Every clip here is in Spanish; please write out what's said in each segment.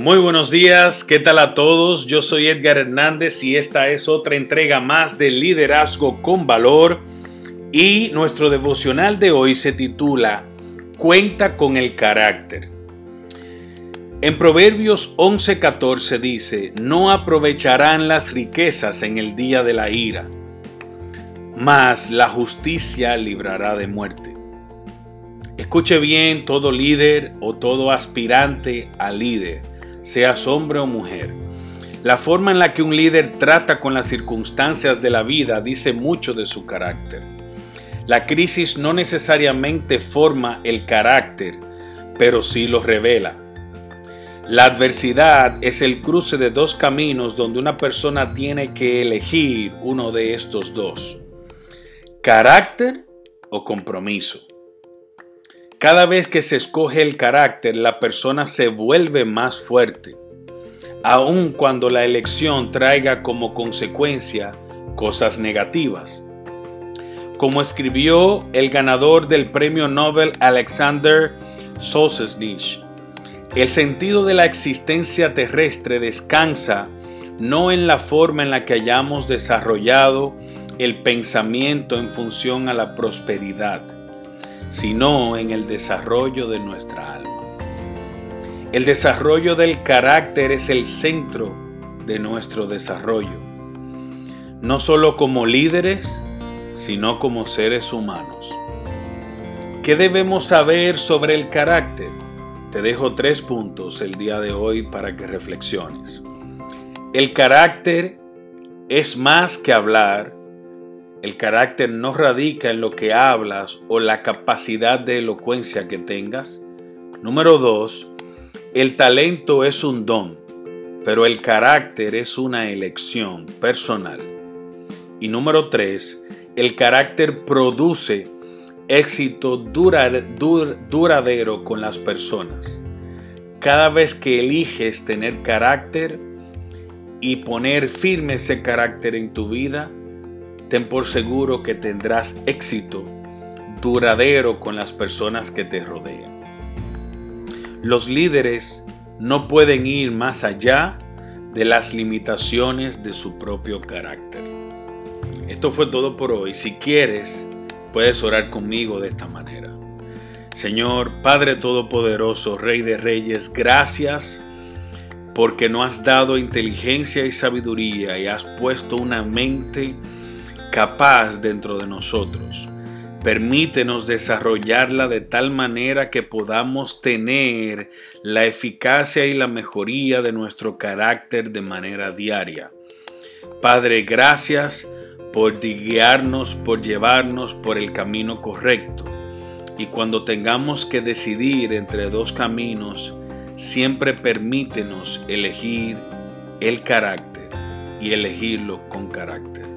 Muy buenos días, ¿qué tal a todos? Yo soy Edgar Hernández y esta es otra entrega más de Liderazgo con Valor y nuestro devocional de hoy se titula Cuenta con el carácter. En Proverbios 11:14 dice, no aprovecharán las riquezas en el día de la ira, mas la justicia librará de muerte. Escuche bien todo líder o todo aspirante a líder seas hombre o mujer. La forma en la que un líder trata con las circunstancias de la vida dice mucho de su carácter. La crisis no necesariamente forma el carácter, pero sí lo revela. La adversidad es el cruce de dos caminos donde una persona tiene que elegir uno de estos dos. Carácter o compromiso. Cada vez que se escoge el carácter, la persona se vuelve más fuerte, aun cuando la elección traiga como consecuencia cosas negativas. Como escribió el ganador del premio Nobel Alexander Solzhenitsyn, el sentido de la existencia terrestre descansa no en la forma en la que hayamos desarrollado el pensamiento en función a la prosperidad, sino en el desarrollo de nuestra alma. El desarrollo del carácter es el centro de nuestro desarrollo, no solo como líderes, sino como seres humanos. ¿Qué debemos saber sobre el carácter? Te dejo tres puntos el día de hoy para que reflexiones. El carácter es más que hablar, el carácter no radica en lo que hablas o la capacidad de elocuencia que tengas. Número dos, el talento es un don, pero el carácter es una elección personal. Y número tres, el carácter produce éxito duradero con las personas. Cada vez que eliges tener carácter y poner firme ese carácter en tu vida, ten por seguro que tendrás éxito duradero con las personas que te rodean. Los líderes no pueden ir más allá de las limitaciones de su propio carácter. Esto fue todo por hoy. Si quieres, puedes orar conmigo de esta manera. Señor, Padre Todopoderoso, Rey de Reyes, gracias porque no has dado inteligencia y sabiduría y has puesto una mente capaz dentro de nosotros. Permítenos desarrollarla de tal manera que podamos tener la eficacia y la mejoría de nuestro carácter de manera diaria. Padre, gracias por guiarnos, por llevarnos por el camino correcto. Y cuando tengamos que decidir entre dos caminos, siempre permítenos elegir el carácter y elegirlo con carácter.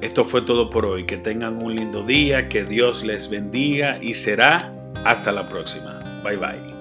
Esto fue todo por hoy. Que tengan un lindo día, que Dios les bendiga y será hasta la próxima. Bye bye.